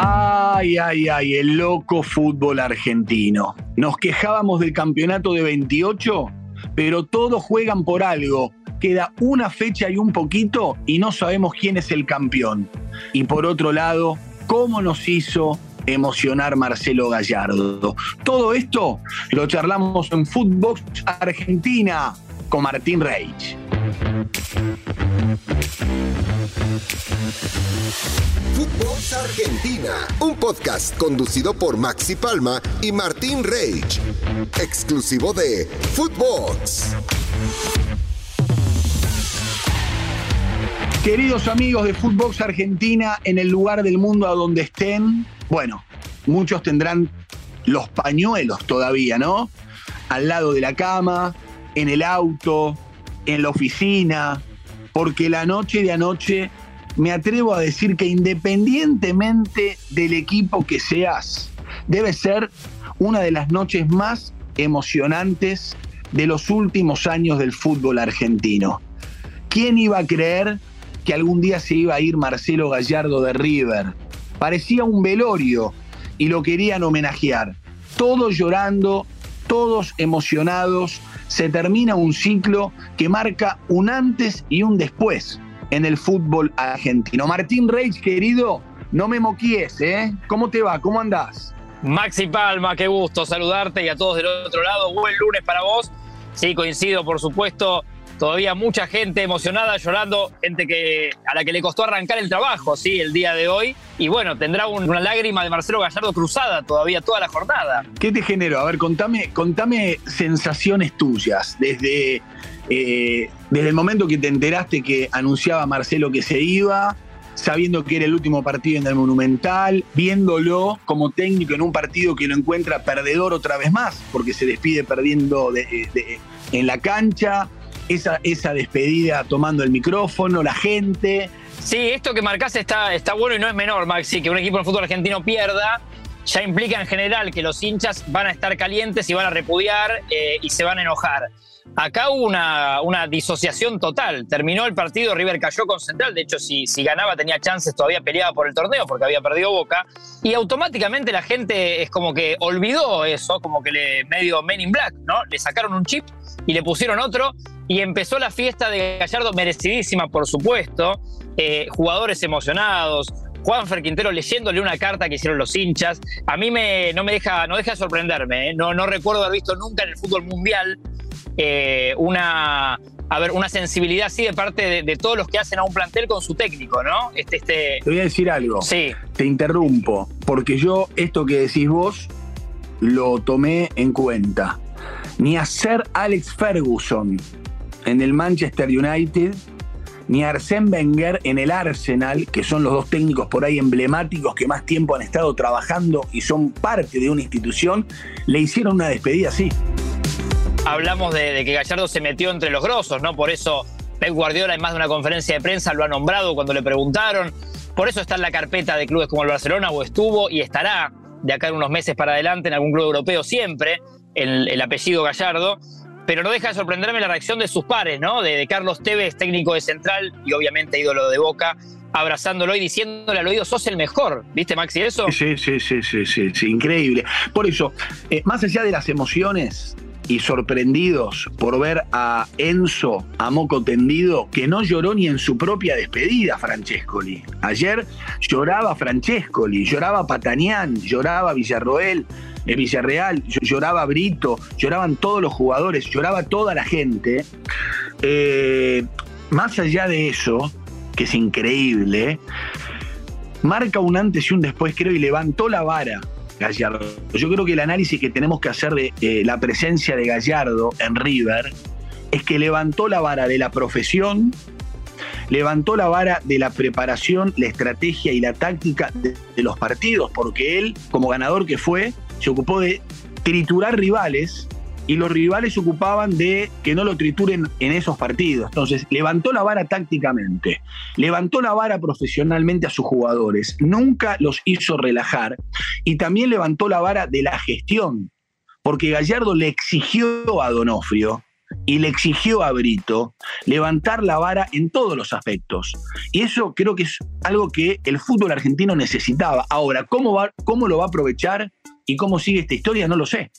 Ay, ay, ay, el loco fútbol argentino. Nos quejábamos del campeonato de 28, pero todos juegan por algo. Queda una fecha y un poquito y no sabemos quién es el campeón. Y por otro lado, ¿cómo nos hizo emocionar Marcelo Gallardo? Todo esto lo charlamos en Footbox Argentina con Martín Reich. Footbox Argentina, un podcast conducido por Maxi Palma y Martín Reich, exclusivo de Footbox. Queridos amigos de Footbox Argentina, en el lugar del mundo a donde estén, bueno, muchos tendrán los pañuelos todavía, ¿no? Al lado de la cama, en el auto, en la oficina, porque la noche de anoche me atrevo a decir que independientemente del equipo que seas, debe ser una de las noches más emocionantes de los últimos años del fútbol argentino. ¿Quién iba a creer que algún día se iba a ir Marcelo Gallardo de River? Parecía un velorio y lo querían homenajear. Todos llorando, todos emocionados, se termina un ciclo que marca un antes y un después en el fútbol argentino. Martín Reich, querido, no me moquíes, ¿eh? ¿Cómo te va? ¿Cómo andás? Maxi Palma, qué gusto saludarte y a todos del otro lado. Buen lunes para vos. Sí, coincido, por supuesto. Todavía mucha gente emocionada, llorando, gente que, a la que le costó arrancar el trabajo, sí, el día de hoy. Y bueno, tendrá una lágrima de Marcelo Gallardo cruzada todavía toda la jornada. ¿Qué te generó? A ver, contame, contame sensaciones tuyas desde eh, desde el momento que te enteraste que anunciaba Marcelo que se iba, sabiendo que era el último partido en el Monumental, viéndolo como técnico en un partido que lo encuentra perdedor otra vez más, porque se despide perdiendo en la cancha, esa, esa despedida tomando el micrófono, la gente. Sí, esto que marcás está, está bueno y no es menor, Maxi, que un equipo de fútbol argentino pierda. Ya implica en general que los hinchas van a estar calientes y van a repudiar eh, y se van a enojar. Acá hubo una, una, disociación total. Terminó el partido, River cayó con Central. De hecho, si, si ganaba tenía chances, todavía peleaba por el torneo porque había perdido Boca. Y automáticamente la gente es como que olvidó eso, como que le medio Men in Black, ¿no? Le sacaron un chip y le pusieron otro. Y empezó la fiesta de Gallardo, merecidísima, por supuesto. Eh, jugadores emocionados, Juanfer Quintero leyéndole una carta que hicieron los hinchas. A mí me, no me deja, no deja de sorprenderme. ¿eh? No, no recuerdo haber visto nunca en el fútbol mundial eh, una, a ver, una sensibilidad así de parte de, todos los que hacen a un plantel con su técnico, ¿no? Este, este... Te voy a decir algo. Sí. Te interrumpo, porque yo esto que decís vos lo tomé en cuenta. Ni hacer Alex Ferguson en el Manchester United, ni Arsène Wenger en el Arsenal, que son los dos técnicos por ahí emblemáticos que más tiempo han estado trabajando y son parte de una institución, le hicieron una despedida así hablamos de, que Gallardo se metió entre los grosos, ¿no? Por eso Pep Guardiola en más de una conferencia de prensa lo ha nombrado cuando le preguntaron. Por eso está en la carpeta de clubes como el Barcelona o estuvo y estará de acá en unos meses para adelante en algún club europeo siempre, el, apellido Gallardo. Pero no deja de sorprenderme la reacción de sus pares, ¿no? De, Carlos Tevez, técnico de Central y obviamente ídolo de Boca, abrazándolo y diciéndole al oído, sos el mejor. ¿Viste, Maxi, eso? Sí, sí, sí, sí, sí, sí increíble. Por eso, eh, más allá de las emociones, y sorprendidos por ver a Enzo a moco tendido, que no lloró ni en su propia despedida, Francescoli. Ayer lloraba Francescoli, lloraba Patanián, lloraba Villarroel, eh, Villarreal, lloraba Brito, lloraban todos los jugadores, lloraba toda la gente. Eh, más allá de eso, que es increíble, marca un antes y un después, creo, y levantó la vara Gallardo. Yo creo que el análisis que tenemos que hacer de la presencia de Gallardo en River es que levantó la vara de la profesión, levantó la vara de la preparación, la estrategia y la táctica de los partidos, porque él, como ganador que fue, se ocupó de triturar rivales y los rivales se ocupaban de que no lo trituren en esos partidos. Entonces, levantó la vara tácticamente, levantó la vara profesionalmente a sus jugadores, nunca los hizo relajar y también levantó la vara de la gestión, porque Gallardo le exigió a Donofrio y le exigió a Brito levantar la vara en todos los aspectos. Y eso creo que es algo que el fútbol argentino necesitaba. Ahora, ¿cómo, va, cómo lo va a aprovechar y cómo sigue esta historia? No lo sé.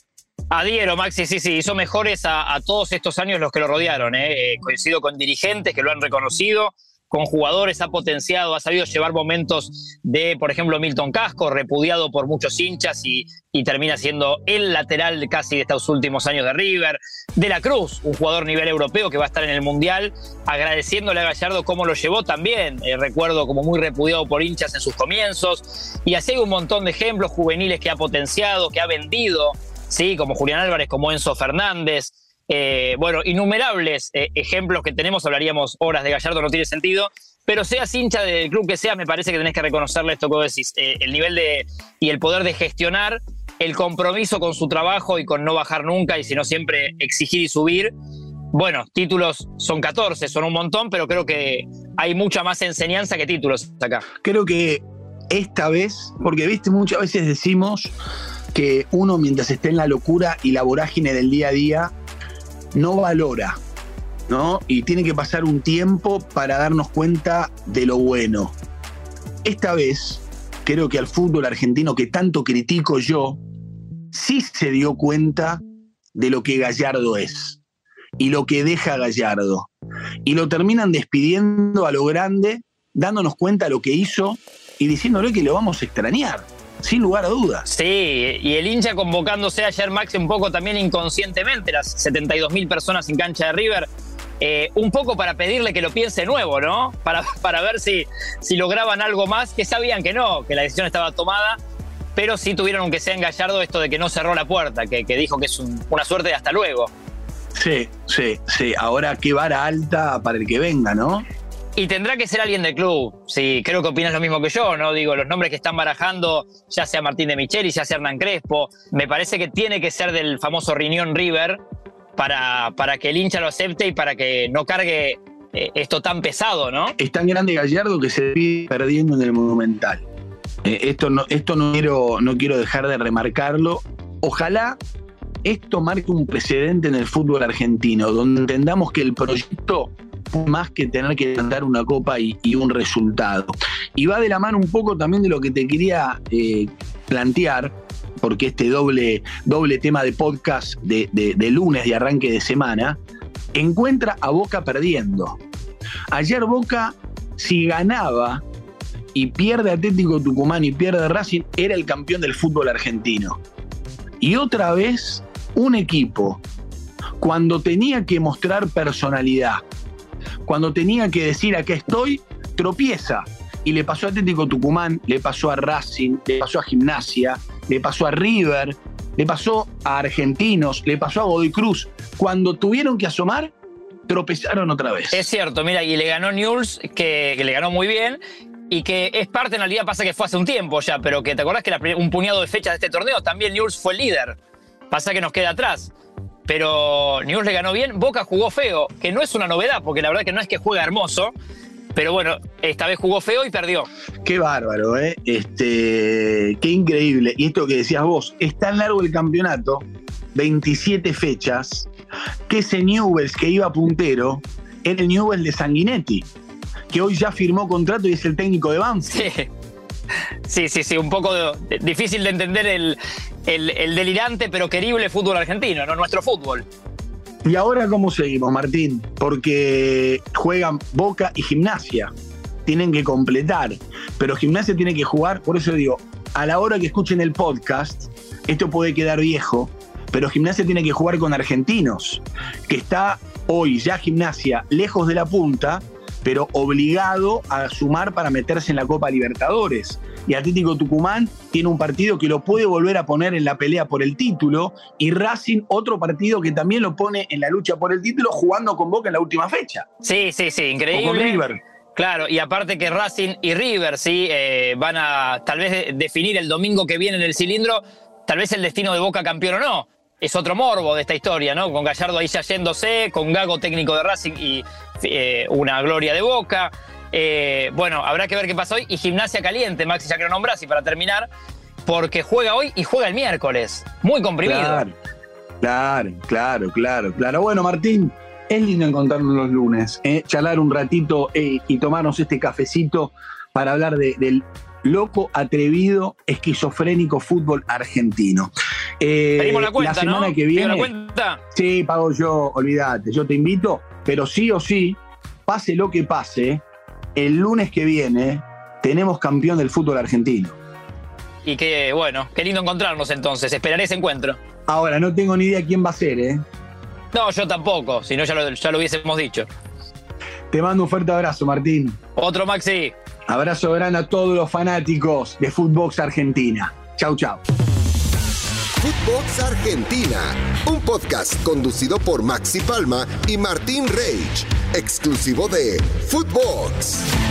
Adhiero, Maxi, sí, sí, hizo mejores a, todos estos años los que lo rodearon. ¿eh? Eh, coincido con dirigentes que lo han reconocido, con jugadores, ha potenciado, ha sabido llevar momentos de, por ejemplo, Milton Casco, repudiado por muchos hinchas y, termina siendo el lateral casi de estos últimos años de River. De la Cruz, un jugador nivel europeo que va a estar en el Mundial, agradeciéndole a Gallardo cómo lo llevó también. Eh, recuerdo como muy repudiado por hinchas en sus comienzos. Y así hay un montón de ejemplos juveniles que ha potenciado, que ha vendido, ¿sí? como Julián Álvarez, como Enzo Fernández. Eh, bueno, innumerables eh, ejemplos que tenemos, hablaríamos horas de Gallardo, no tiene sentido, pero seas hincha del club que seas, me parece que tenés que reconocerle esto que vos decís, eh, el nivel de y el poder de gestionar, el compromiso con su trabajo y con no bajar nunca y sino siempre exigir y subir. Bueno, títulos son 14, son un montón, pero creo que hay mucha más enseñanza que títulos acá. Creo que esta vez, porque viste, muchas veces decimos que uno mientras esté en la locura y la vorágine del día a día, no valora, ¿no? Y tiene que pasar un tiempo para darnos cuenta de lo bueno. Esta vez, creo que al fútbol argentino que tanto critico yo, sí se dio cuenta de lo que Gallardo es y lo que deja Gallardo. Y lo terminan despidiendo a lo grande, dándonos cuenta de lo que hizo y diciéndole que lo vamos a extrañar sin lugar a dudas. Sí, y el hincha convocándose ayer, Max, un poco también inconscientemente, las 72 mil personas en cancha de River, eh, un poco para pedirle que lo piense nuevo, ¿no? Para, para ver si, si lograban algo más, que sabían que no, que la decisión estaba tomada, pero sí tuvieron, aunque sea en Gallardo, esto de que no cerró la puerta, que, dijo que es una suerte de hasta luego. Sí, sí, sí. Ahora qué vara alta para el que venga, ¿no? Y tendrá que ser alguien del club. Sí, creo que opinas lo mismo que yo, ¿no? Digo, los nombres que están barajando, ya sea Martín de Micheli, ya sea Hernán Crespo, me parece que tiene que ser del famoso Riñón River para, para que el hincha lo acepte y para que no cargue eh, esto tan pesado, ¿no? Es tan grande Gallardo que se vive perdiendo en el Monumental. Eh, esto no, esto no, quiero, no quiero dejar de remarcarlo. Ojalá esto marque un precedente en el fútbol argentino, donde entendamos que el proyecto más que tener que dar una copa y, un resultado. Y va de la mano un poco también de lo que te quería eh, plantear, porque este doble, doble tema de podcast de, de, lunes de arranque de semana, encuentra a Boca perdiendo. Ayer Boca, si ganaba y pierde Atlético Tucumán y pierde Racing, era el campeón del fútbol argentino. Y otra vez, un equipo, cuando tenía que mostrar personalidad, cuando tenía que decir acá estoy, tropieza. Y le pasó a Atlético Tucumán, le pasó a Racing, le pasó a Gimnasia, le pasó a River, le pasó a Argentinos, le pasó a Godoy Cruz. Cuando tuvieron que asomar, tropezaron otra vez. Es cierto, mira, y le ganó News, que, le ganó muy bien, y que es parte en realidad, pasa que fue hace un tiempo ya, pero que te acordás que un puñado de fechas de este torneo también News fue el líder. Pasa que nos queda atrás pero News le ganó bien. Boca jugó feo, que no es una novedad, porque la verdad que no es que juega hermoso. Pero bueno, esta vez jugó feo y perdió. Qué bárbaro, ¿eh? Este, qué increíble. Y esto que decías vos, es tan largo el campeonato, 27 fechas, que ese Newells que iba puntero era el Newells de Sanguinetti, que hoy ya firmó contrato y es el técnico de Banfield. Sí. Sí, sí, sí, un poco difícil de entender el, el, delirante pero querible fútbol argentino, no nuestro fútbol. ¿Y ahora cómo seguimos, Martín? Porque juegan Boca y Gimnasia. Tienen que completar. Pero Gimnasia tiene que jugar, por eso digo, a la hora que escuchen el podcast, esto puede quedar viejo, pero Gimnasia tiene que jugar con argentinos, que está hoy ya Gimnasia lejos de la punta, pero obligado a sumar para meterse en la Copa Libertadores. Y Atlético Tucumán tiene un partido que lo puede volver a poner en la pelea por el título y Racing otro partido que también lo pone en la lucha por el título jugando con Boca en la última fecha. Sí, sí, sí, increíble. con River. Claro, y aparte que Racing y River sí eh, van a tal vez definir el domingo que viene en el cilindro, tal vez el destino de Boca campeón o no es otro morbo de esta historia, ¿no? Con Gallardo ahí ya yéndose, con Gago técnico de Racing y eh, una gloria de Boca. Eh, bueno, habrá que ver qué pasa hoy. Y gimnasia caliente, Maxi, ya que lo nombras, y para terminar, porque juega hoy y juega el miércoles. Muy comprimido. Claro, claro, claro, claro. Bueno, Martín, es lindo encontrarnos los lunes, ¿eh? charlar un ratito eh, y tomarnos este cafecito para hablar del loco, atrevido, esquizofrénico fútbol argentino. Eh, la cuenta, la semana que viene. La cuenta? Sí, pago yo, olvídate. Yo te invito, pero sí o sí, pase lo que pase, el lunes que viene tenemos campeón del fútbol argentino. Y qué bueno, qué lindo encontrarnos entonces. Esperaré ese encuentro. Ahora, no tengo ni idea quién va a ser, ¿eh? No, yo tampoco, si no ya lo, ya lo hubiésemos dicho. Te mando un fuerte abrazo, Martín. Otro, Maxi. Abrazo grande a todos los fanáticos de Footbox Argentina. Chau, chau. Footbox Argentina, un podcast conducido por Maxi Palma y Martín Reich, exclusivo de Footbox.